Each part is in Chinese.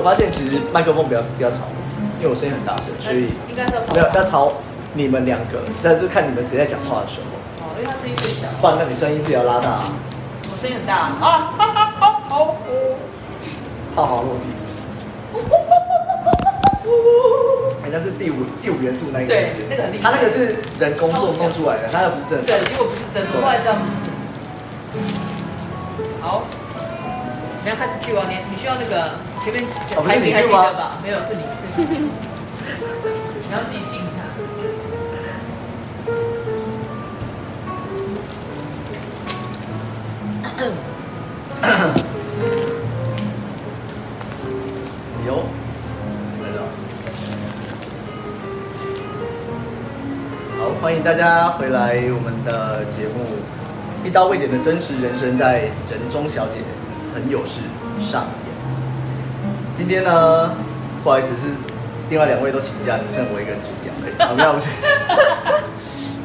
哎，我发现其实麦克风比较比较吵，因为我声音很大声，所以应该是要吵。没有要吵你们两个，但是看你们谁在讲话的时候。哦，因为他声音最小。不然，那你声音自己要拉大。我声音很大啊！好好好好。浩浩落地。哎，那是第五第五元素那一个。对，那个很厉害。他那个是人工做弄出来的，他又不是真的。对，结果不是真的，后来这样。好。你要开始 Q 啊！你你需要那个前面排名还记得吧？没有，是你，是你。你要自己静一下。有，来了。好，欢迎大家回来我们的节目《一刀未剪的真实人生》在人中小姐。很有事上演。今天呢，不好意思，是另外两位都请假，只剩我一个人主讲。好，没有，不是。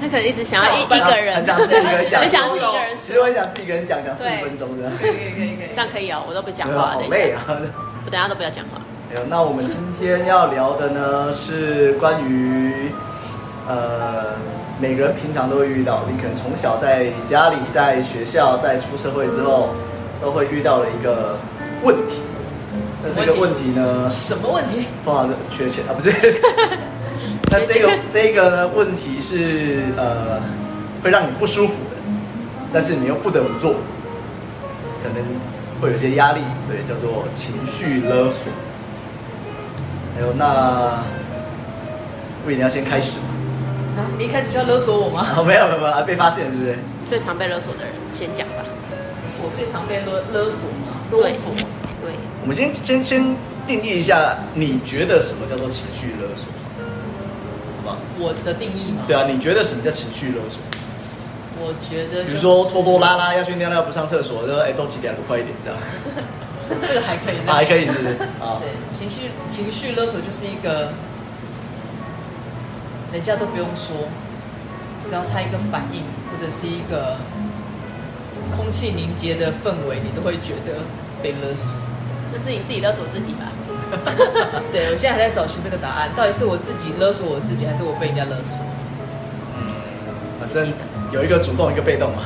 他可能一直想要一一个人，很想自己一个人讲，很想自己一个人。其实我很想自己一个人讲，讲四分钟这样。可以可以可以可以，这样可以哦，我都不讲话。好累啊！我 等下都不要讲话。有，那我们今天要聊的呢，是关于呃，每个人平常都会遇到，你可能从小在家里、在学校、在出社会之后。都会遇到了一个问题，那这个问题呢？什么问题？通常是缺钱啊，不是？那这个这个呢？问题是呃，会让你不舒服的，但是你又不得不做，可能会有些压力，对，叫做情绪勒索。还有那，魏，你要先开始吗？啊，你一开始就要勒索我吗？哦，没有没有没有，被发现是不是？最常被勒索的人先讲吧。我最常被勒勒索吗？勒索。对。我们先先先定义一下，你觉得什么叫做情绪勒索？好吧。我的定义吗？对啊，你觉得什么叫情绪勒索？我觉得，比如说拖拖拉拉要去尿尿不上厕所，就说哎，都几点了，快一点这样。这个还可以。还可以是不是？啊。对，情绪情绪勒索就是一个，人家都不用说，只要他一个反应或者是一个。空气凝结的氛围，你都会觉得被勒索。那是你自己勒索自己吧？对，我现在还在找寻这个答案，到底是我自己勒索我自己，还是我被人家勒索？嗯，反正有一个主动，一个被动嘛，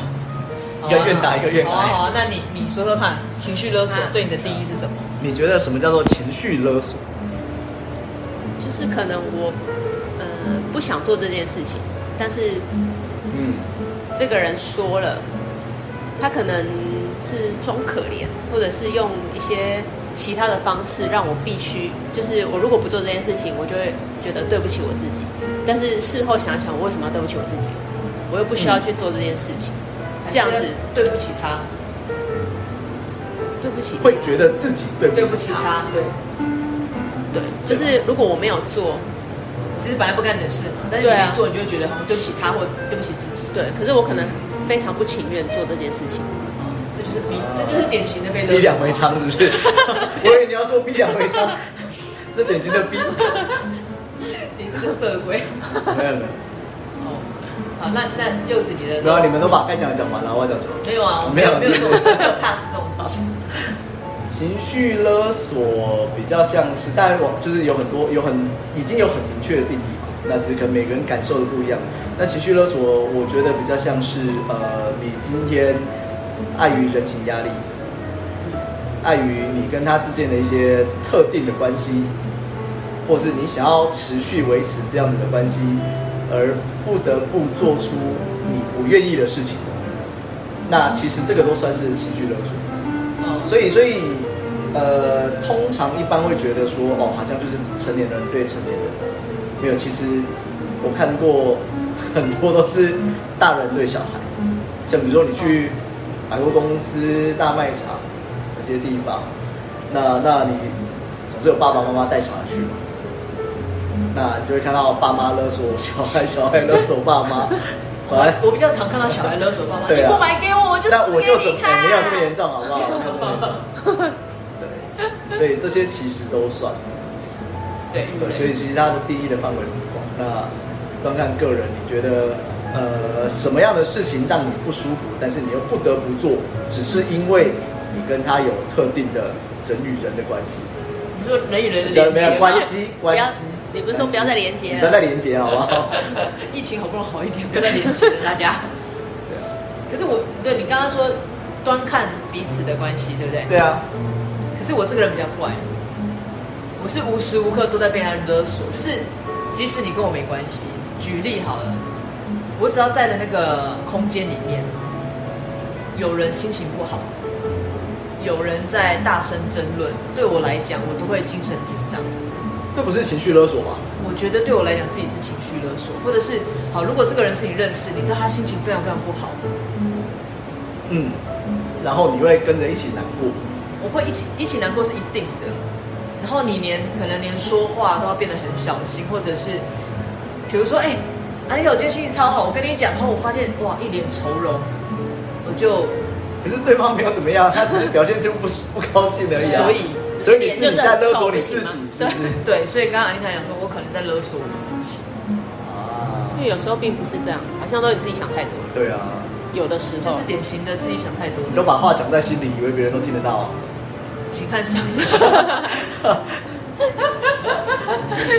一个愿打，一个愿挨。好啊，好啊，那你你说说看，情绪勒索对你的定义是什么？你觉得什么叫做情绪勒索？就是可能我呃不想做这件事情，但是嗯，这个人说了。他可能是装可怜，或者是用一些其他的方式让我必须，就是我如果不做这件事情，我就会觉得对不起我自己。但是事后想想，我为什么要对不起我自己？我又不需要去做这件事情，嗯、这样子对不起他，对不起，会觉得自己对不起他，对不起他，对，对，就是如果我没有做，其实本来不干你的事嘛，但是你没做，你就会觉得好像对不起他或对不起自己。对，可是我可能。非常不情愿做这件事情，这就是逼，这就是典型的被勒索。逼良为娼是不是？我以为你要说逼两为娼，那典型的逼。你这个色鬼。没有没有。哦，好，那那柚子你的。没有，你们都把该讲的讲完了，我要讲什么？没有啊，没有没有，这种事没有 pass 这种事情。情绪勒索比较像是，当然我就是有很多有很已经有很明确的定义。那只可能每个人感受的不一样。那情绪勒索，我觉得比较像是呃，你今天碍于人情压力，碍于你跟他之间的一些特定的关系，或是你想要持续维持这样子的关系，而不得不做出你不愿意的事情。那其实这个都算是情绪勒索。所以，所以呃，通常一般会觉得说，哦，好像就是成年人对成年人。没有，其实我看过很多都是大人对小孩，像比如说你去百货公司、大卖场这些地方，那那你总是有爸爸妈妈带小孩去嘛，那你就会看到爸妈勒索小孩，小孩勒索爸妈。我 我比较常看到小孩勒索爸妈，你不买给我，我就那我就怎么没有这么严重，好不好？对，所以这些其实都算。对，对，所以其实它的定义的范围很广。那端看个人，你觉得呃什么样的事情让你不舒服，但是你又不得不做，只是因为你跟他有特定的人与人的关系。你说人与人的没有关系关系，你不是说不要再连接了？不要再连接好不好？疫情好不容易好一点，不要再连接了，大家。对啊。可是我对你刚刚说端看彼此的关系，对不对？对啊。可是我这个人比较怪，我是无时无刻都在被他勒索，就是即使你跟我没关系，举例好了，我只要在的那个空间里面，有人心情不好。有人在大声争论，对我来讲，我都会精神紧张。这不是情绪勒索吗？我觉得对我来讲，自己是情绪勒索，或者是好，如果这个人是你认识，你知道他心情非常非常不好，嗯，然后你会跟着一起难过。我会一起一起难过是一定的。然后你连可能连说话都要变得很小心，或者是比如说，哎，阿丽，我今天心情超好，我跟你讲，然后我发现哇，一脸愁容，我就。可是对方没有怎么样，他只是表现出不不高兴而已啊。所以，所以你是你在勒索你自己，是不是？对，所以刚刚安妮塔讲说，我可能在勒索我自己。啊，因为有时候并不是这样，好像都你自己想太多。对啊，有的时候就是典型的自己想太多。你都把话讲在心里，以为别人都听得到。请看上一集。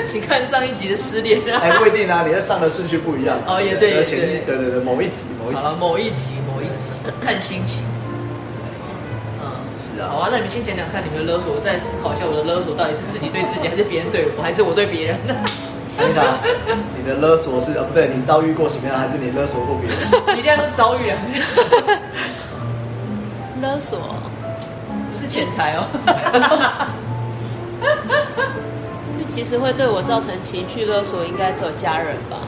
请看上一集的失恋。哎，不一定啊，你的上的顺序不一样。哦，也对，也对，对对对，某一集，某一集，某一集，某一集，看心情。是啊好啊，那你们先讲讲看你们的勒索，我再思考一下我的勒索到底是自己对自己，还是别人对我，还是我对别人？等一下，你的勒索是啊，不对，你遭遇过什么样，还是你勒索过别人？一定要说遭遇啊！勒索钱财哦。其实会对我造成情绪勒索，应该只有家人吧？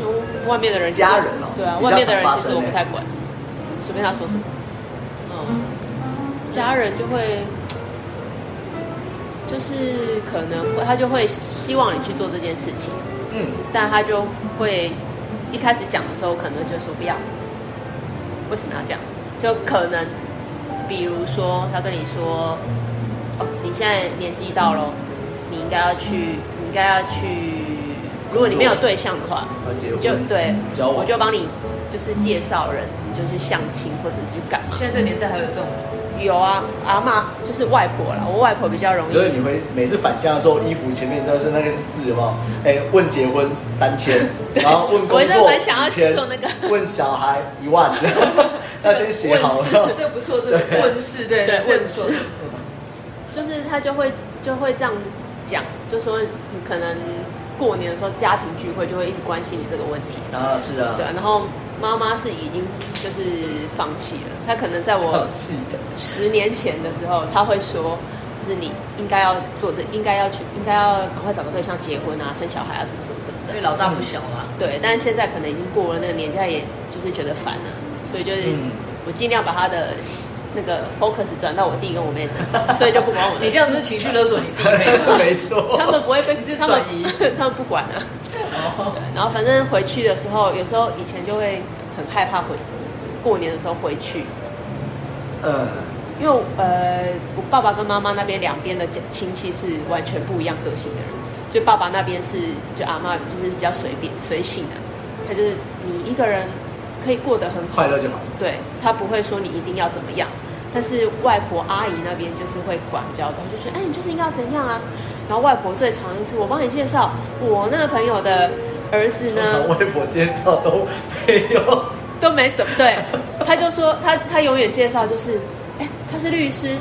因为外面的人，家人哦，对啊，外面的人其实我不太管，随便他说什么。嗯家人就会，就是可能他就会希望你去做这件事情，嗯，但他就会一开始讲的时候，可能就说不要。为什么要这样？就可能，比如说他跟你说，哦，你现在年纪到了，你应该要去，你应该要去。如果你没有对象的话，就对，我就帮你就是介绍人，你就去相亲或者是去干嘛。现在这个年代还有这种。有啊，阿妈就是外婆啦，我外婆比较容易。所以你会每次返乡的时候，衣服前面都是那个是字，有没有？哎，问结婚三千，然后问工作五千，问小孩一万，要先写好了。这个不错，这个问事对对问事，就是他就会就会这样讲，就说你可能过年的时候家庭聚会就会一直关心你这个问题啊，是啊，对，然后。妈妈是已经就是放弃了，她可能在我十年前的时候，她会说，就是你应该要做这，应该要去，应该要赶快找个对象结婚啊，生小孩啊，什么什么什么的。因为老大不小了。对，但是现在可能已经过了那个年纪，也就是觉得烦了，所以就是我尽量把他的那个 focus 转到我弟跟我妹身上，所以就不管我。你这样子是情绪勒索你弟妹？没错。他们不会被是转移，他们不管啊。对，然后反正回去的时候，有时候以前就会很害怕回过年的时候回去，嗯，因为呃，我爸爸跟妈妈那边两边的亲戚是完全不一样个性的人，就爸爸那边是就阿妈就是比较随便随性的，他就是你一个人可以过得很快乐就好，对，他不会说你一定要怎么样，但是外婆阿姨那边就是会管教的，就是哎，你就是应该要怎样啊。然后外婆最常就是我帮你介绍我那个朋友的儿子呢。外婆介绍都没有，都没什么。对，他就说他他永远介绍就是，哎，他是律师，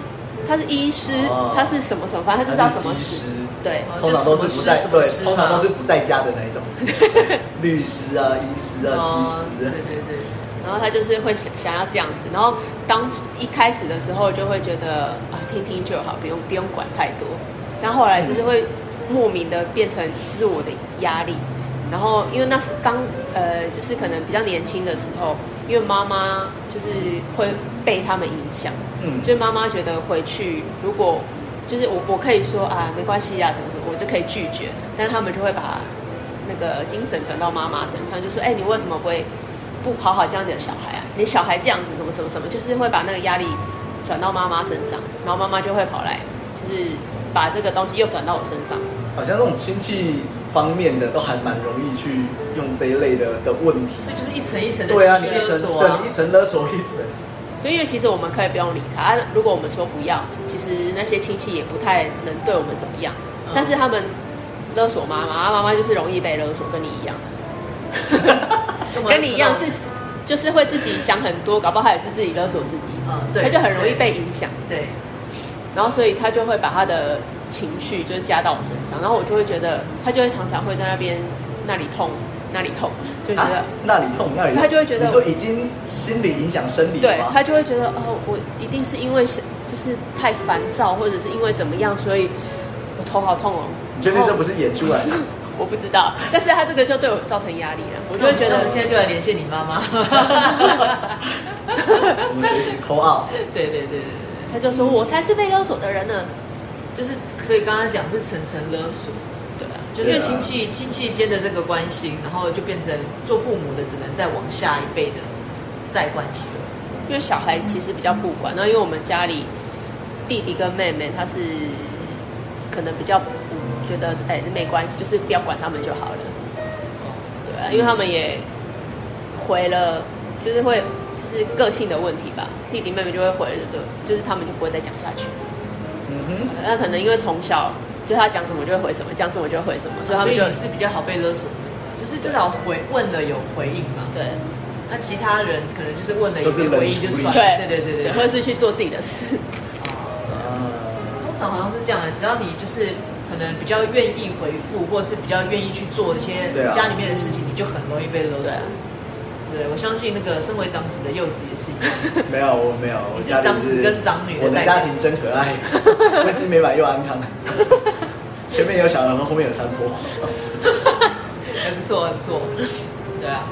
他是医师，他是什么什么，反正他就知道什么师。对，通常都是不在对，通常都是不在家的那一种。律师啊，医师啊，技师啊。对对对。然后他就是会想想要这样子，然后当一开始的时候就会觉得啊，听听就好，不用不用管太多。但后来就是会莫名的变成就是我的压力，然后因为那是刚呃就是可能比较年轻的时候，因为妈妈就是会被他们影响，嗯，就妈妈觉得回去如果就是我我可以说啊没关系呀、啊、什么什么，我就可以拒绝，但他们就会把那个精神转到妈妈身上，就说哎你为什么不会不好好教你的小孩啊？你小孩这样子什么什么什么，就是会把那个压力转到妈妈身上，然后妈妈就会跑来就是。把这个东西又转到我身上，好像这种亲戚方面的都还蛮容易去用这一类的的问题，所以就是一层一层的对啊，你一层对，一层勒索一层，对，因为其实我们可以不用理他。啊、如果我们说不要，其实那些亲戚也不太能对我们怎么样。嗯、但是他们勒索妈妈，妈妈就是容易被勒索，跟你一样。跟你一样，自己就是会自己想很多，搞不好他也是自己勒索自己。嗯，对，他就很容易被影响。对。然后，所以他就会把他的情绪就是加到我身上，然后我就会觉得，他就会常常会在那边那里痛，那里痛，就觉得、啊、那里痛，那里痛，他就会觉得，你说已经心理影响生理了，对，他就会觉得哦，我一定是因为就是太烦躁，或者是因为怎么样，所以我头好痛哦。你确定这不是演出来的？我不知道，但是他这个就对我造成压力了，我就会觉得，我们现在就来连线你妈妈，我们随时 call out，对对对对。他就说：“我才是被勒索的人呢，就是所以刚刚讲是层层勒索？就是因为亲戚亲戚间的这个关系，然后就变成做父母的只能再往下一辈的再关系了。因为小孩其实比较不管，那因为我们家里弟弟跟妹妹，他是可能比较觉得哎没关系，就是不要管他们就好了，对啊，因为他们也回了，就是会就。”是个性的问题吧，弟弟妹妹就会回来，就就是他们就不会再讲下去。嗯哼，那可能因为从小就他讲什么就会回什么，讲什么就会回什么，所以他们就是比较好被勒索的，就是至少回问了有回应嘛。对，那其他人可能就是问了有回应就算。对。对对对对，或者是去做自己的事。啊，通常好像是这样的，只要你就是可能比较愿意回复，或者是比较愿意去做一些家里面的事情，你就很容易被勒索。对，我相信那个身为长子的柚子也是一样。没有，我没有。你是长子跟长女的。我的家庭真可爱，温馨美满又安康。前面有小河，后面有山坡。还不错，还不错。对啊。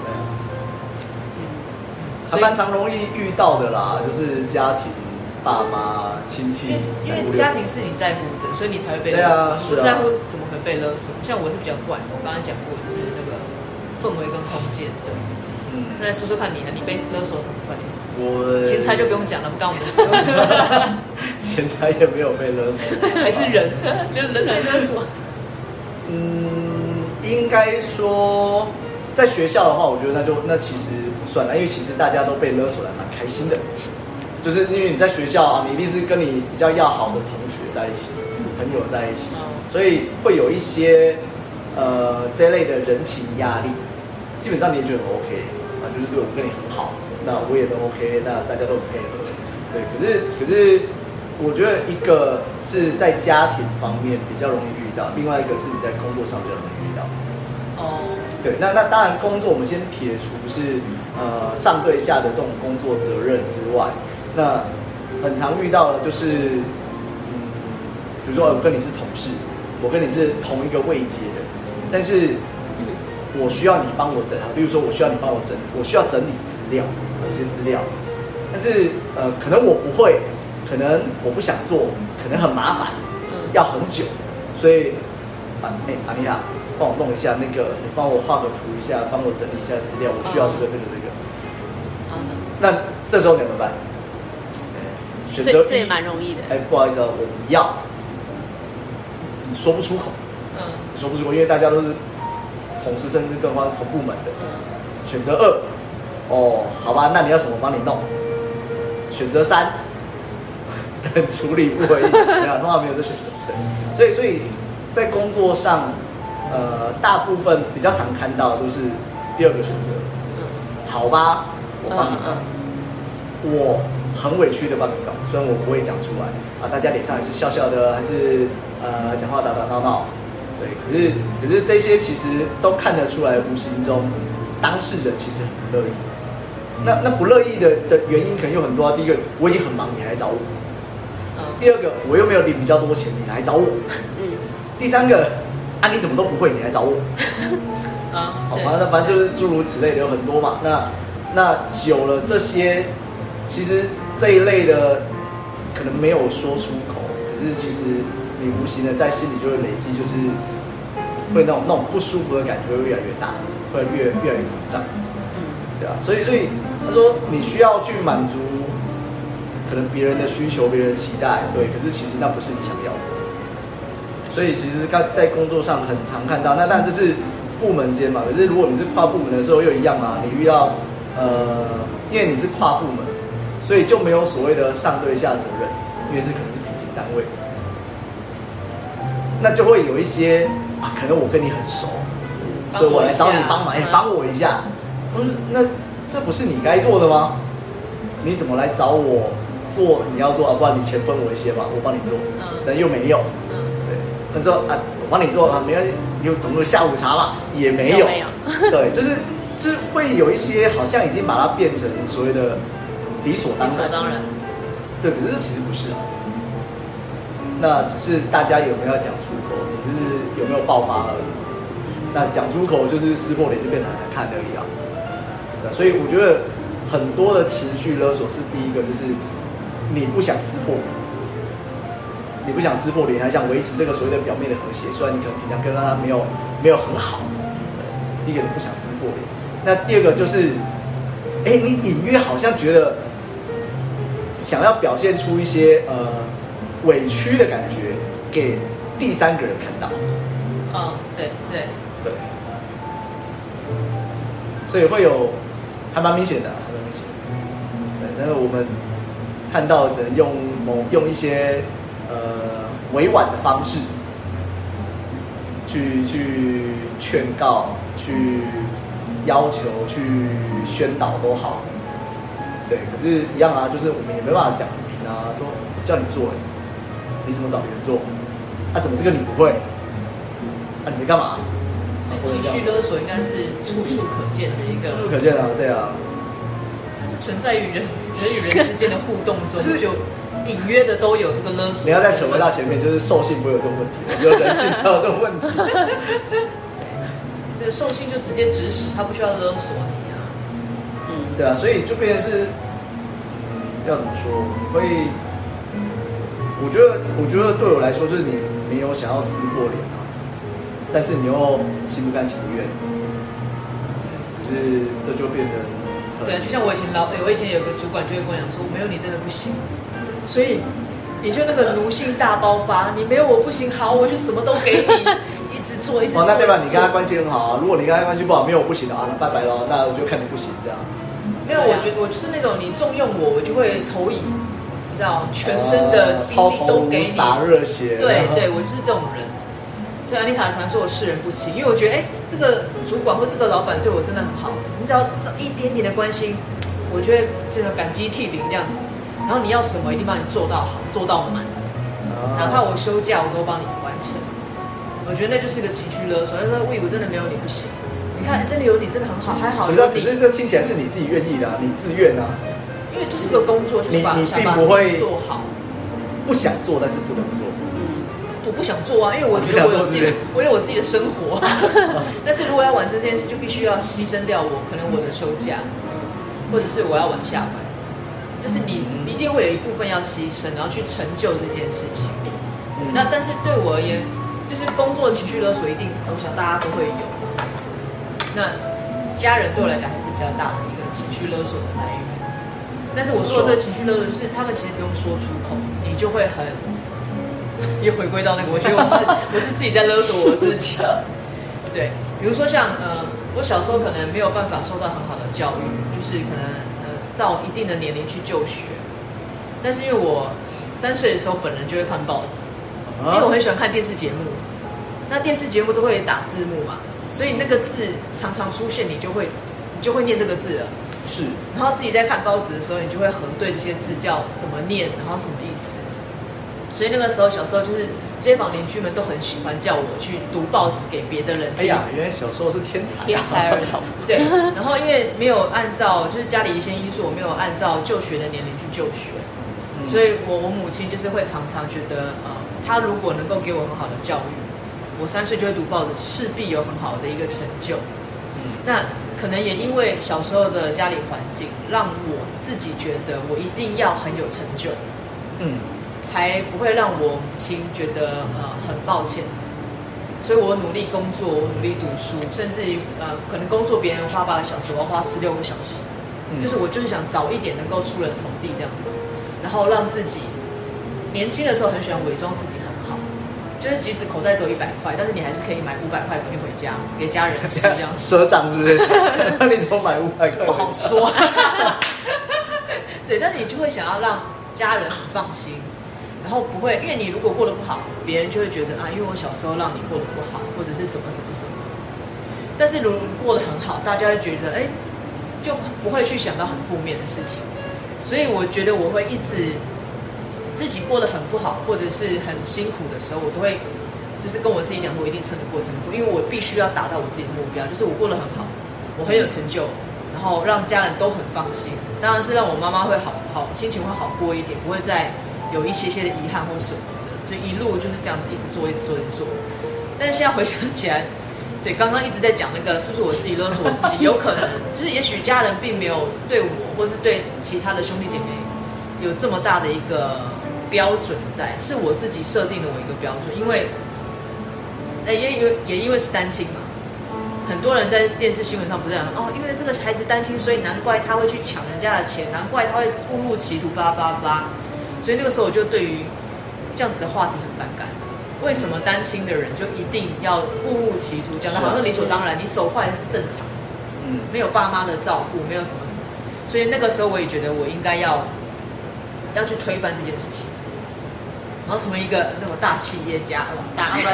还蛮常容易遇到的啦，就是家庭、爸妈、亲戚。因为家庭是你在乎的，所以你才会被勒索。不在乎，怎么可能被勒索？像我是比较怪，我刚才讲过，就是那个氛围跟空间，对。嗯，那来说说看你呢？你被勒索什么关系？我钱财就不用讲了，不干我们的事。钱财也没有被勒索，还是人，人人来勒索。嗯，应该说，在学校的话，我觉得那就那其实不算了，因为其实大家都被勒索的蛮开心的，就是因为你在学校啊，你一定是跟你比较要好的同学在一起，朋友在一起，所以会有一些呃这类的人情压力，基本上你也觉得很 OK。就是对我跟你很好，那我也都 OK，那大家都配合。对，可是可是，我觉得一个是在家庭方面比较容易遇到，另外一个是你在工作上比较容易遇到。哦，对，那那当然工作我们先撇除是呃上对下的这种工作责任之外，那很常遇到的就是，嗯，比如说我跟你是同事，我跟你是同一个位阶的，但是。我需要你帮我整啊，比如说我需要你帮我整，我需要整理资料，有些资料，但是呃，可能我不会，可能我不想做，可能很麻烦，要很久，所以啊，哎，阿丽亚，帮我弄一下那个，你帮我画个图一下，帮我整理一下资料，我需要这个这个这个。那这时候你怎么办？选择这也蛮容易的。哎，不好意思啊，我不要，你说不出口，嗯，说不出口，因为大家都是。同事甚至更换同部门的，选择二，哦，好吧，那你要什么帮你弄？选择三，等处理不回应，没有，通常没有这选择。对，所以所以在工作上，呃，大部分比较常看到都是第二个选择。好吧，我帮你弄，我很委屈的帮你弄，虽然我不会讲出来啊，大家脸上还是笑笑的，还是呃讲话打打闹闹。对，可是可是这些其实都看得出来，无形中当事人其实很不乐意。那那不乐意的的原因可能有很多啊。第一个，我已经很忙，你还来找我。嗯。第二个，我又没有领比较多钱，你来找我。嗯。第三个，啊，你怎么都不会，你来找我。啊。好吧，那反正就是诸如此类的有很多嘛。那那久了这些，其实这一类的可能没有说出口，可是其实。你无形的在心里就会累积，就是会那种那种不舒服的感觉会越来越大，会越越来越膨胀，嗯，对啊，所以所以他说你需要去满足可能别人的需求、别人的期待，对，可是其实那不是你想要的。所以其实刚在工作上很常看到，那但这是部门间嘛，可是如果你是跨部门的时候又一样嘛，你遇到呃，因为你是跨部门，所所以就没有所谓的上对下责任，因为是可能那就会有一些啊，可能我跟你很熟，所以我来找你帮忙，哎，帮我一下。嗯，那这不是你该做的吗？你怎么来找我做你要做啊？不然你钱分我一些吧，我帮你做。嗯，但又没有。嗯，对，那说啊，我帮你做啊，没关系，你有总有下午茶嘛，也没有。没有。对，就是。是会有一些好像已经把它变成所谓的理所当然，理所当然，对，可是这其实不是啊。那只是大家有没有讲出没有爆发而已。那讲出口就是撕破脸，就变得很难看而已啊。所以我觉得很多的情绪勒索是第一个，就是你不想撕破脸，你不想撕破脸，还想维持这个所谓的表面的和谐，虽然你可能平常跟他没有没有很好，第一个你不想撕破脸。那第二个就是，哎，你隐约好像觉得想要表现出一些呃委屈的感觉给第三个人看到。对对对。所以会有还蛮明显的，还蛮明显。对，但是我们看到只能用某用一些呃委婉的方式去去劝告去。要求去宣导都好，对，可是一样啊，就是我们也没办法讲明啊，说叫你做，你怎么找别人做？啊，怎么这个你不会？啊，你在干嘛？情绪勒索应该是处处可见的一个，处处可见啊，对啊，它是存在于人人与人之间的互动中，就隐约的都有这个勒索。你要再扯回到前面，就是兽性不会有这种问题，只有人性才有这种问题。对兽性就直接指使，他不需要勒索你啊。嗯，对啊，所以就变成是，要怎么说？你会，我觉得，我觉得对我来说，就是你没有想要撕破脸啊，但是你又心不甘情不愿，可是这就变成，对啊，就像我以前老，我以前有个主管就会跟我讲说，没有你真的不行，所以你就那个奴性大爆发，你没有我不行，好，我就什么都给你。一直做，一直做。哦，那对吧？你跟他关系很好啊。如果你跟他关系不好，没有我不行的啊，那拜拜喽。那我就看你不行这样。没有，我觉得我就是那种你重用我，我就会投影，你知道，全身的精力都给你，洒热血。对对，我就是这种人。所以安妮塔常说我世人不清，因为我觉得，哎，这个主管或这个老板对我真的很好。你只要少一点点的关心，我觉得就感激涕零这样子。然后你要什么，一定帮你做到好，做到满。哪怕我休假，我都帮你完成。我觉得那就是一个情绪勒索。他说：“魏武真的没有你不行，你看真的有你真的很好，还好。”可是，可是这听起来是你自己愿意的，啊，你自愿啊。因为就是个工作，就是把你，你并不会做好。不想做，但是不能做。嗯，我不想做啊，因为我觉得我有自己的，我有我自己的生活。但是如果要完成这件事，就必须要牺牲掉我可能我的休假，或者是我要晚下班。就是你一定会有一部分要牺牲，然后去成就这件事情。嗯，那但是对我而言。就是工作情绪勒索，一定，我想大家都会有。那家人对我来讲还是比较大的一个情绪勒索的来源。但是我说的这个情绪勒索，是他们其实不用说出口，你就会很 又回归到那个，我觉得我是 我是自己在勒索我自己。对，比如说像呃，我小时候可能没有办法受到很好的教育，就是可能呃，照一定的年龄去就学。但是因为我三岁的时候本人就会看报纸。因为我很喜欢看电视节目，那电视节目都会打字幕嘛，所以那个字常常出现，你就会你就会念这个字了。是，然后自己在看报纸的时候，你就会核对这些字叫怎么念，然后什么意思。所以那个时候小时候就是街坊邻居们都很喜欢叫我去读报纸给别的人听。哎呀，原来小时候是天才，天才儿童。对，然后因为没有按照就是家里一些因素，我没有按照就学的年龄去就学，嗯、所以我我母亲就是会常常觉得呃。他如果能够给我很好的教育，我三岁就会读报纸，势必有很好的一个成就。那可能也因为小时候的家里环境，让我自己觉得我一定要很有成就，嗯，才不会让我母亲觉得呃很抱歉。所以我努力工作，我努力读书，甚至于呃可能工作别人花八个小时，我要花十六个小时，就是我就是想早一点能够出人头地这样子，然后让自己。年轻的时候很喜欢伪装自己很好，就是即使口袋只有一百块，但是你还是可以买五百块东西回家给家人吃这样。赊账是不是？那 你怎么买五百块？不好说。对，但是你就会想要让家人很放心，然后不会，因为你如果过得不好，别人就会觉得啊，因为我小时候让你过得不好，或者是什么什么什么。但是如过得很好，大家会觉得哎，就不会去想到很负面的事情。所以我觉得我会一直自己过得很不好，或者是很辛苦的时候，我都会就是跟我自己讲，我一定撑得过，撑得过，因为我必须要达到我自己的目标，就是我过得很好，我很有成就。然后让家人都很放心，当然是让我妈妈会好好心情会好过一点，不会再有一些些的遗憾或什么的。所以一路就是这样子一直做，一直做，一直做。但是现在回想起来，对刚刚一直在讲那个是不是我自己勒索我自己？有可能就是也许家人并没有对我或是对其他的兄弟姐妹有这么大的一个标准在，是我自己设定的我一个标准，因为也也也因为是单亲嘛。很多人在电视新闻上不是讲哦，因为这个孩子单亲，所以难怪他会去抢人家的钱，难怪他会误入歧途，巴拉巴。所以那个时候我就对于这样子的话题很反感。为什么单亲的人就一定要误入歧途？讲的好像理所当然，你走坏是正常。嗯，没有爸妈的照顾，没有什么什么。所以那个时候我也觉得我应该要要去推翻这件事情，然后成为一个那种大企业家，大老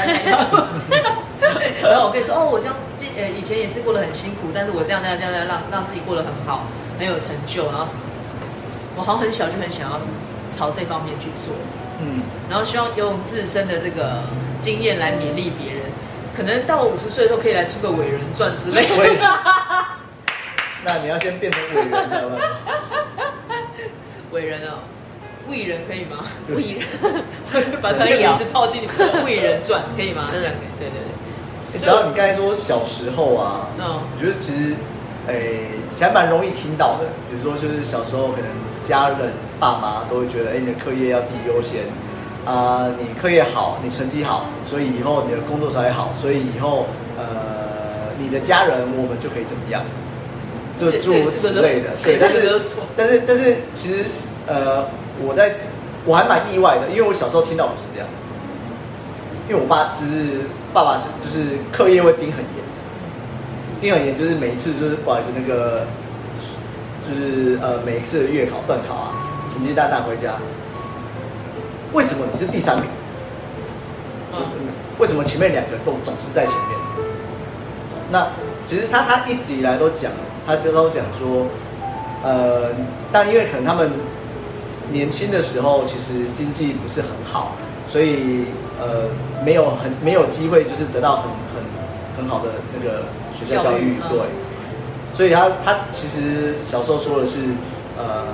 然后我跟你说哦，我这样呃以前也是过得很辛苦，但是我这样这样这样这样让让自己过得很好，很有成就，然后什么什么的，我好像很小就很想要朝这方面去做，嗯，然后希望用自身的这个经验来勉励别人，可能到我五十岁的时候可以来出个伟人传之类的。那你要先变成伟人才吗？伟人哦，伟人可以吗？伟人，把这个名字套进去，伟人传可以吗？这样可以，对对对。只要你刚才说小时候啊，嗯，我觉得其实，诶，还蛮容易听到的。比如说，就是小时候可能家人爸妈都会觉得，哎，你的课业要第一优先啊，你课业好，你成绩好，所以以后你的工作才会好，所以以后呃，你的家人我们就可以怎么样，就诸如此类的。对，但是但是但是其实呃，我在我还蛮意外的，因为我小时候听到不是这样。因为我爸就是爸爸是就是课业会盯很严，盯很严就是每一次就是不好意思那个就是呃每一次的月考段考啊，成绩单拿回家，为什么你是第三名？嗯，为什么前面两个都总是在前面？那其实他他一直以来都讲，他就都讲说，呃，但因为可能他们年轻的时候其实经济不是很好，所以。呃，没有很没有机会，就是得到很很很好的那个学校教育，教育对，所以他他其实小时候说的是，呃，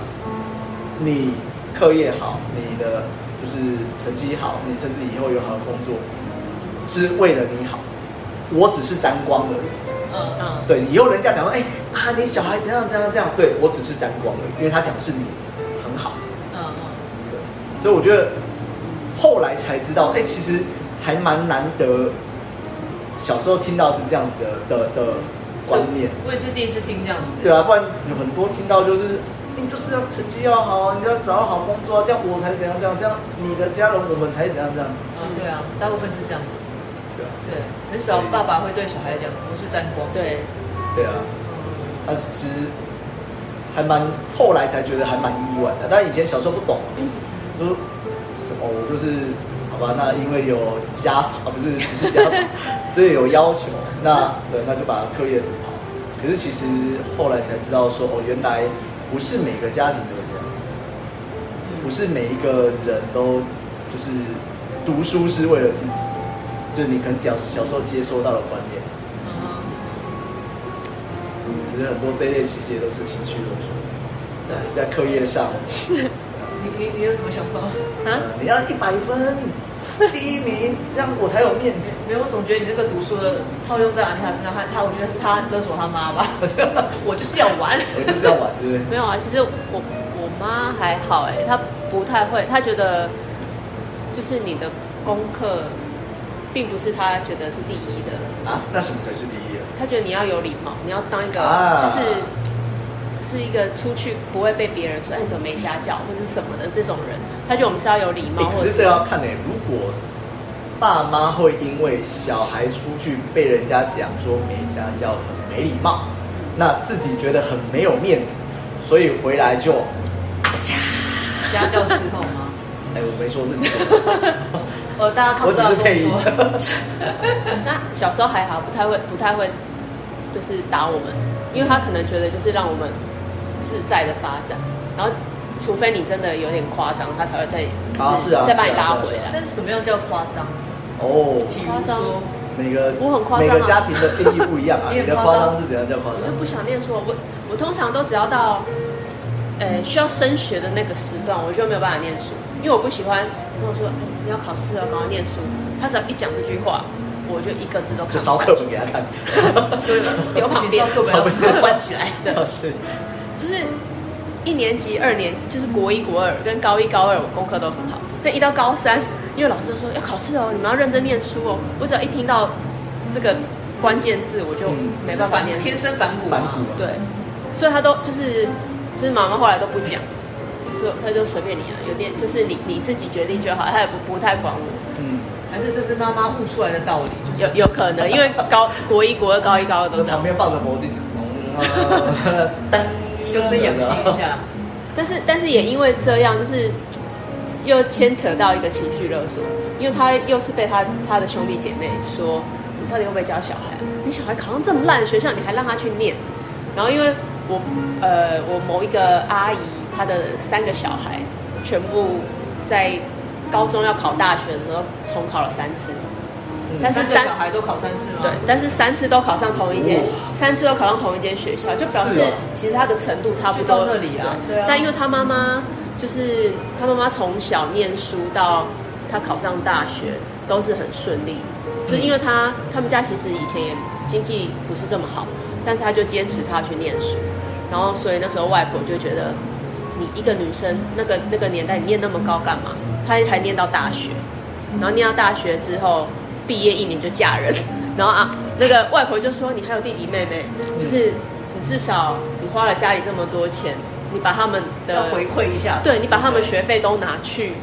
你课业好，你的就是成绩好，你甚至以后有好的工作，是为了你好，我只是沾光而已，嗯嗯，对，以后人家讲说，哎啊，你小孩怎样怎样这样，对我只是沾光而已，因为他讲的是你很好，嗯嗯，对，所以我觉得。后来才知道，哎、欸，其实还蛮难得。小时候听到是这样子的的的观念，我也是第一次听这样子。对啊，不然有很多听到就是，你就是要成绩要好啊，你要找到好工作啊，这样我才怎样怎样，这样你的家人我们才怎样这样。嗯，对啊，大部分是这样子。对啊，对，很少爸爸会对小孩讲我是沾光。对，对啊，他其实还蛮后来才觉得还蛮意外的，但以前小时候不懂，都。哦，我就是好吧，那因为有家法，不是不是家法，对有要求，那对，那就把课业读好。可是其实后来才知道说，哦，原来不是每个家庭都这样，不是每一个人都就是读书是为了自己，就是你可能小小时候接收到的观念。嗯，我觉得很多这一类其实也都是情绪勒索。对，在课业上。你你你有什么想法啊？你要一百分，第一名，这样我才有面子。没有，我总觉得你这个读书的套用在安妮塔身上，他他，我觉得是他勒索他妈吧。我就是要玩，我就是要玩，对不对？没有啊，其实我我妈还好哎，她不太会，她觉得就是你的功课，并不是她觉得是第一的啊。那什么才是第一啊？她觉得你要有礼貌，你要当一个就是。是一个出去不会被别人说，哎，怎么没家教或者什么的这种人，他觉得我们是要有礼貌。可是这要看呢，如果爸妈会因为小孩出去被人家讲说没家教、很没礼貌，那自己觉得很没有面子，所以回来就 家教伺候吗？哎，我没说是你说。呃，大家看不到动作。那小时候还好，不太会，不太会，就是打我们，因为他可能觉得就是让我们自在的发展，然后除非你真的有点夸张，他才会再啊是再把你拉回来。但是什么样叫夸张？哦，夸张。每个我很夸张，每个家庭的定义不一样啊。你的夸张是怎样叫夸张？我就不想念书，我我通常都只要到，呃，需要升学的那个时段，我就没有办法念书，因为我不喜欢跟我说，哎，你要考试了，赶快念书。他只要一讲这句话，我就一个字都看不下去。就 烧课本给他看，对，有不行，烧课本要关起来。对，就是一年级、二年，就是国一、国二跟高一、高二，我功课都很好。但一到高三。因为老师说要考试哦，你们要认真念书哦。我只要一听到这个关键字，我就没办法念书。天生反骨嘛。对，所以他都就是就是妈妈后来都不讲，所以他就随便你啊，有点就是你你自己决定就好，他也不不太管我。嗯，还是这是妈妈悟出来的道理？有有可能，因为高国一、国二、高一、高二都这样。旁边放着魔镜，修身养性一下。但是但是也因为这样，就是。又牵扯到一个情绪勒索，因为他又是被他他的兄弟姐妹说，你到底会不会教小孩？你小孩考上这么烂的学校，你还让他去念？然后因为我呃我某一个阿姨，她的三个小孩全部在高中要考大学的时候重考了三次，但是三,三小孩都考三次吗？对，但是三次都考上同一间，三次都考上同一间学校，就表示其实他的程度差不多。就到那里啊，对，对啊。但因为他妈妈。就是他妈妈从小念书到他考上大学都是很顺利，就是因为他他们家其实以前也经济不是这么好，但是他就坚持他去念书，然后所以那时候外婆就觉得你一个女生那个那个年代你念那么高干嘛？他还念到大学，然后念到大学之后毕业一年就嫁人，然后啊那个外婆就说，你还有弟弟妹妹，就是你至少你花了家里这么多钱。你把他们的回馈一下，对，你把他们学费都拿去，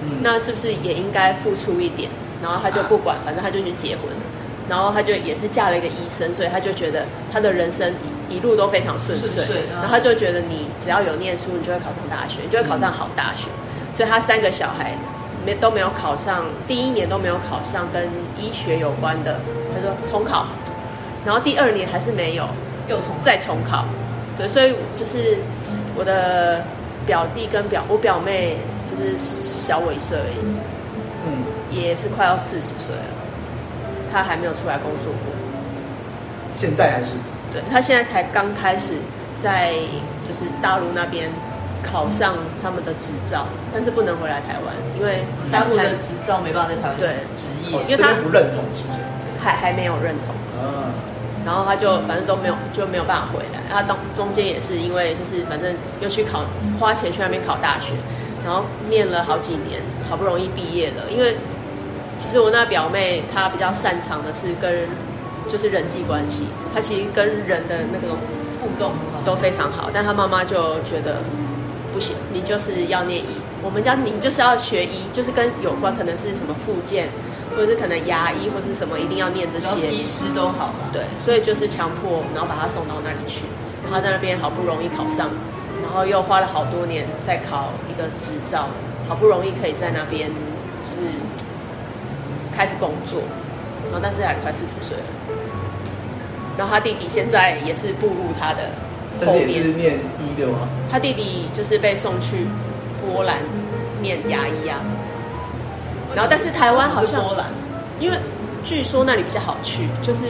嗯，那是不是也应该付出一点？然后他就不管，反正他就去结婚了。然后他就也是嫁了一个医生，所以他就觉得他的人生一一路都非常顺遂。然后他就觉得你只要有念书，你就会考上大学，你就会考上好大学。所以他三个小孩没都没有考上，第一年都没有考上跟医学有关的，他说重考，然后第二年还是没有，又重再重考。对，所以就是。我的表弟跟表我表妹就是小我一岁而已，嗯，也是快要四十岁了，他还没有出来工作过。现在还是？对，他现在才刚开始在就是大陆那边考上他们的执照，但是不能回来台湾，因为大陆的执照没办法在台湾对执业，因为他不认同，是不是？还还没有认同。啊。然后他就反正都没有就没有办法回来，他当中间也是因为就是反正又去考花钱去那边考大学，然后念了好几年，好不容易毕业了。因为其实我那表妹她比较擅长的是跟就是人际关系，她其实跟人的那种互动都非常好，但她妈妈就觉得不行，你就是要念医，我们家你就是要学医，就是跟有关可能是什么附件。或者是可能牙医或是什么，一定要念这些。医师都好了。对，所以就是强迫，然后把他送到那里去。然后他在那边好不容易考上，然后又花了好多年再考一个执照，好不容易可以在那边就是开始工作。然后但是也快四十岁了。然后他弟弟现在也是步入他的。但是也是念医的吗？他弟弟就是被送去波兰念牙医啊。然后，但是台湾好像，因为据说那里比较好去，就是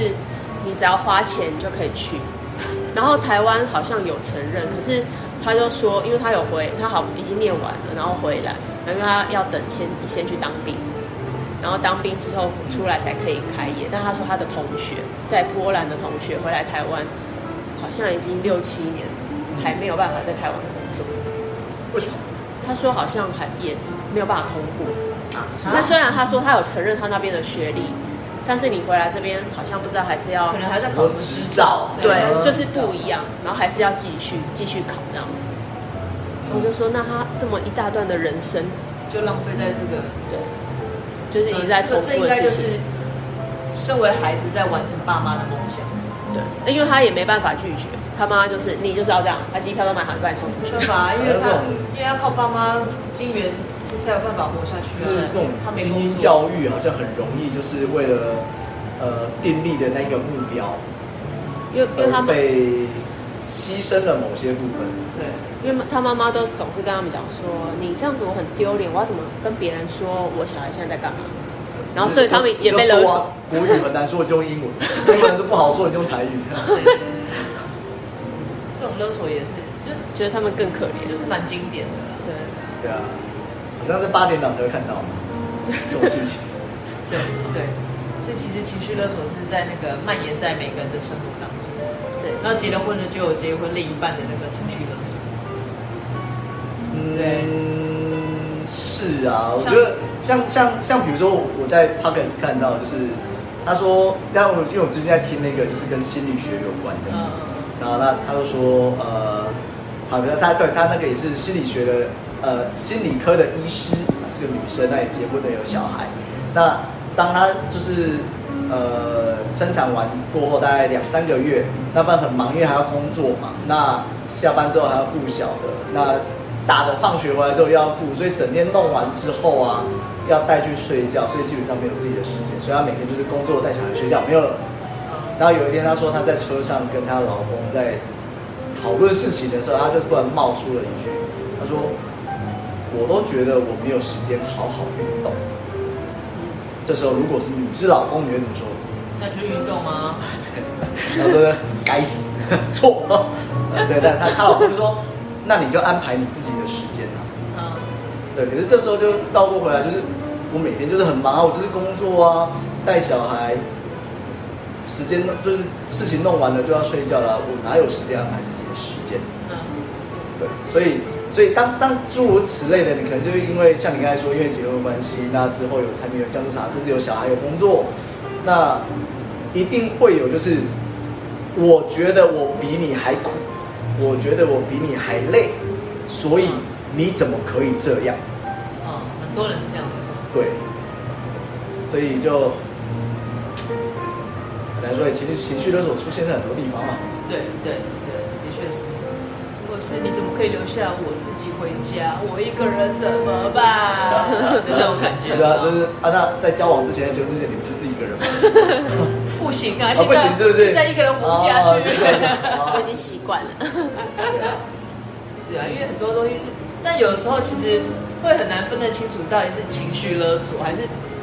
你只要花钱就可以去。然后台湾好像有承认，可是他就说，因为他有回，他好已经念完了，然后回来，然后因为他要等先先去当兵，然后当兵之后出来才可以开业。但他说他的同学在波兰的同学回来台湾，好像已经六七年还没有办法在台湾工作。为什么？他说好像还也没有办法通过。那虽然他说他有承认他那边的学历，但是你回来这边好像不知道还是要可能还在考什么执照，对，就是不一样，然后还是要继续继续考这样。我就说，那他这么一大段的人生就浪费在这个，对，就是一直在重复的事情。这应该就是身为孩子在完成爸妈的梦想，对，那因为他也没办法拒绝，他妈就是你就是要这样，把机票都买好，你把你送出去。没办法，因为他因为要靠爸妈金援才有办法活下去啊。就是这种精英教育好像很容易，就是为了呃订立的那个目标，因为因为他们被牺牲了某些部分。对，因为他妈妈都总是跟他们讲说，你这样子我很丢脸，我要怎么跟别人说我小孩现在在干嘛？然后所以他们也被勒索。国语很难说，就用英文；英文是不好说，你就用台语这样。这种勒索也是，就觉得他们更可怜，就是蛮经典的。对对啊，好像在八点档才会看到 这种剧情。对对，所以其实情绪勒索是在那个蔓延在每个人的生活当中。对，然后结了婚了就有结婚另一半的那个情绪勒索。嗯，对是啊，我觉得。像像像比如说我在 Podcast 看到就是他说，但我因为我最近在听那个就是跟心理学有关的，嗯、然后他他就说呃，好的，他对他那个也是心理学的呃心理科的医师，是个女生，那也结婚了有小孩。那当他就是呃生产完过后大概两三个月，那不然很忙，因为还要工作嘛。那下班之后还要顾小的，那大的放学回来之后又要顾，所以整天弄完之后啊。要带去睡觉，所以基本上没有自己的时间，所以他每天就是工作带小孩睡觉没有了。然后有一天他说他在车上跟他老公在讨论事情的时候，他就突然冒出了一句，他说：“我都觉得我没有时间好好运动。”这时候如果是你是老公，你会怎么说？那去运动吗？对，然后说该死，错。对，但他他老公就说：“那你就安排你自己的时间啊。”嗯，对，可是这时候就倒过回来，就是。我每天就是很忙啊，我就是工作啊，带小孩，时间就是事情弄完了就要睡觉了，我哪有时间安排自己的时间？嗯，对，所以所以当当诸如此类的，你可能就是因为像你刚才说，因为结婚关系，那之后有柴米油酱醋茶，甚至有小孩有工作，那一定会有就是，我觉得我比你还苦，我觉得我比你还累，所以你怎么可以这样？哦，很多人是这样的。对，所以就来说，其实情绪勒索出现在很多地方嘛。对对对，的确是。或是你怎么可以留下我自己回家？我一个人怎么办？的 那种感觉。是啊，就是啊，那在交往之前、结婚之前，你不是自己一个人吗？不行啊，现在、啊、是是现在一个人活下去，我已经习惯了。对啊，因为很多东西是，但有的时候其实。会很难分得清楚到底是情绪勒索，还是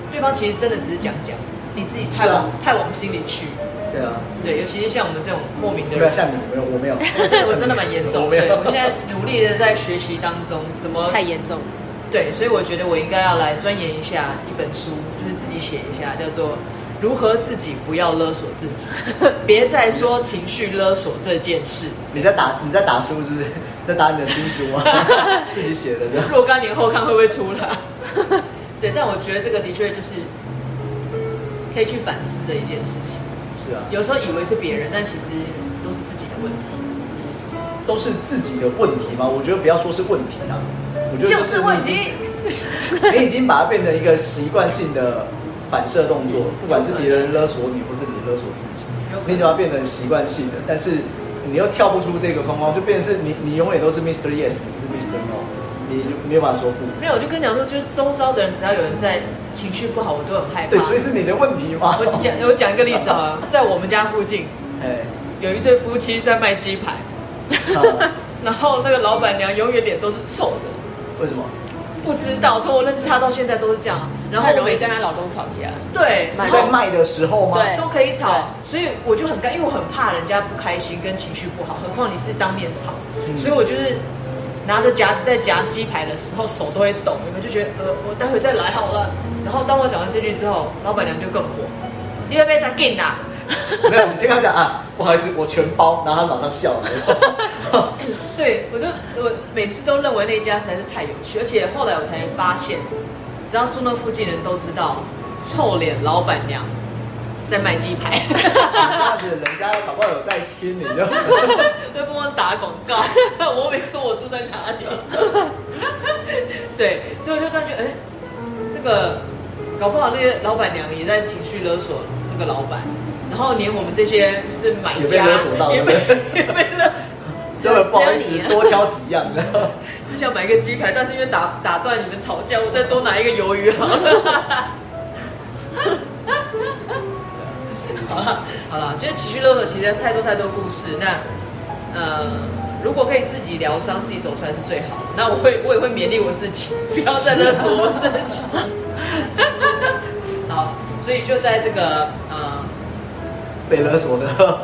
对方其实真的只是讲讲，你自己太往、啊、太往心里去。对啊，对，尤其是像我们这种莫名的人，像你没有，我没有，我真的蛮严重。对，我现在努力的在学习当中，怎么太严重？对，所以我觉得我应该要来钻研一下一本书，就是自己写一下，叫做《如何自己不要勒索自己》，别再说情绪勒索这件事。你在打你在打书是不是？在打你的新书啊，自己写的。若干年后看会不会出来？对，但我觉得这个的确就是可以去反思的一件事情。是啊。有时候以为是别人，但其实都是自己的问题。都是自己的问题吗？我觉得不要说是问题啊，我觉得就是问题。你已经把它变成一个习惯性的反射动作，不管是别人勒索你，或是你勒索自己，你只要变成习惯性的，但是。你又跳不出这个框框，就变成是你，你永远都是 Mr. Yes，你是 Mr. No，你没有办法说不。没有，我就跟你讲说，就是周遭的人，只要有人在情绪不好，我都很害怕。对，所以是你的问题嘛。我讲，我讲一个例子啊，在我们家附近，哎，有一对夫妻在卖鸡排，然后那个老板娘永远脸都是臭的。为什么？不知道，从我认识他到现在都是这样。然后容易跟她老公吵架。对，在卖的时候吗？对，都可以吵。所以我就很干，因为我很怕人家不开心跟情绪不好，何况你是当面吵。所以我就是拿着夹子在夹鸡排的时候，手都会抖。你们就觉得呃，我待会再来好了。然后当我讲完这句之后，老板娘就更火。你要被啥劲啊？没有，你先跟他讲啊，不好意思，我全包。然后他马上笑了。对，我就我每次都认为那家实在是太有趣，而且后来我才发现。只要住那附近人都知道，臭脸老板娘在卖鸡排。那子人家搞不好有在听，你就在 帮我打广告。我没说我住在哪里。对，所以我就突然觉得，哎，这个搞不好那些老板娘也在情绪勒索那个老板。然后连我们这些是买家也被勒索到了，也被勒索。真的不好意思，多挑几样的。只想买个鸡排，但是因为打打断你们吵架，我再多拿一个鱿鱼好了。好 了好了，今天情绪勒索其实太多太多故事。那呃，如果可以自己疗伤，自己走出来是最好的。那我会我也会勉励我自己，不要再勒索我自己。好，所以就在这个呃被勒索的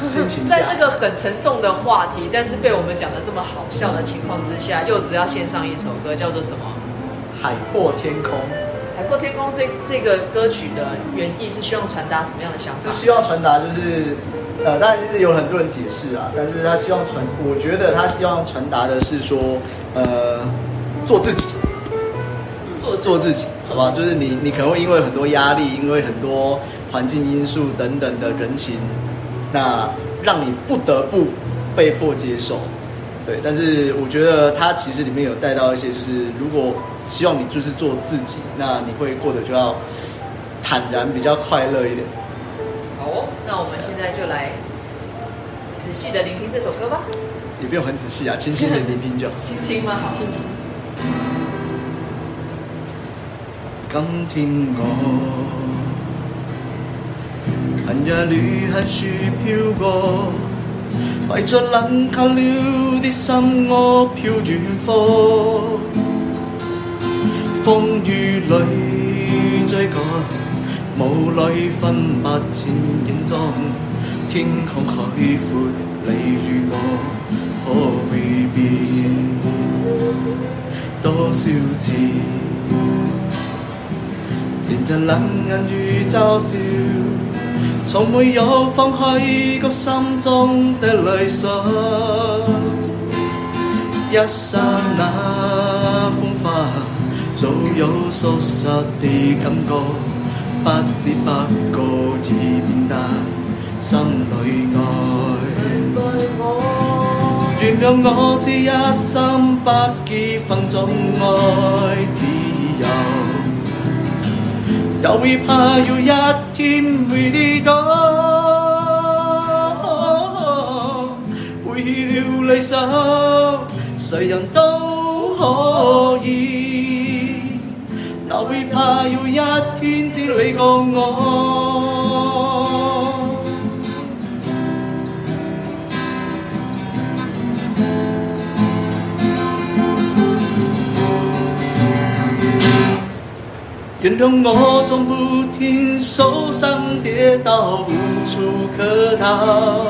心情下，在这个很沉重的话题，但是被我们讲的这么好笑的情况之下，柚子要献上一首歌，叫做什么？海阔天空。海阔天空这这个歌曲的原意是希望传达什么样的想法？是希望传达就是，呃，当然就是有很多人解释啊，但是他希望传，我觉得他希望传达的是说，呃，做自己，做做自己，好不好？就是你你可能会因为很多压力，因为很多环境因素等等的人情，那让你不得不被迫接受。对，但是我觉得他其实里面有带到一些，就是如果希望你就是做自己，那你会过得就要坦然，比较快乐一点。好哦，那我们现在就来仔细的聆听这首歌吧。也不用很仔细啊，轻轻的聆听就好。轻轻吗？好，轻轻。今天我寒夜里寒雪飘过。怀着冷却了的心窝飘远方，风雨里追赶，雾里分不清影踪。天空海阔，你与我可会变多少次？迎着冷眼与嘲笑。从没有放弃过心中的理想，一刹那风化，早有消失的感觉，不知不觉已变淡，心里爱。原谅我这一生不羁放纵爱自由。又会怕有一天会跌倒，背弃了理想，谁人都可以。哪会怕有一天只你共我？原谅我总不停受伤跌倒，无处可逃。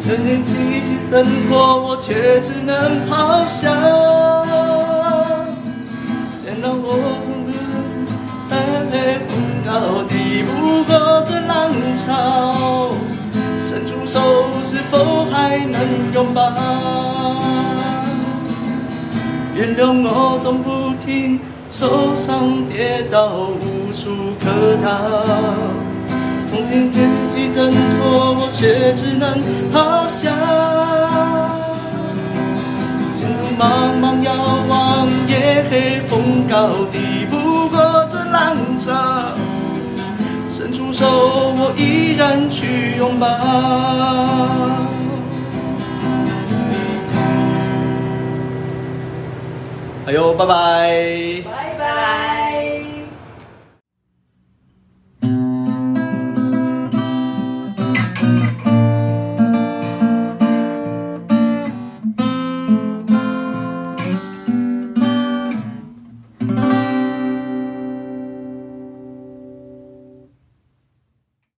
趁年纪轻挣脱，我却只能咆哮。原谅我总不能在风高抵不过这浪潮，伸出手是否还能拥抱？原谅我总不停。受伤跌倒，无处可逃。从前天气挣脱，我却只能咆哮。前途茫茫遥望，夜黑风高，抵不过这浪潮。伸出手，我依然去拥抱。哎呦，拜拜。